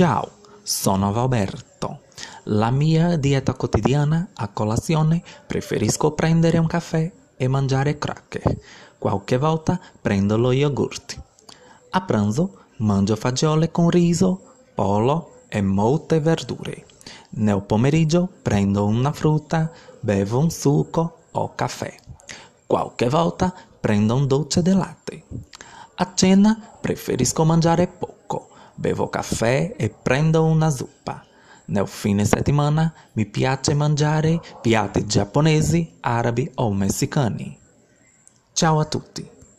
Ciao, sono Roberto. La mia dieta quotidiana a colazione preferisco prendere un caffè e mangiare cracker. Qualche volta prendo lo yogurt. A pranzo mangio fagioli con riso, pollo e molte verdure. Nel pomeriggio prendo una frutta, bevo un succo o caffè. Qualche volta prendo un dolce di latte. A cena preferisco mangiare poco, bevo caffè e prendo una zuppa. Nel fine settimana mi piace mangiare piatti giapponesi, arabi o messicani. Ciao a tutti!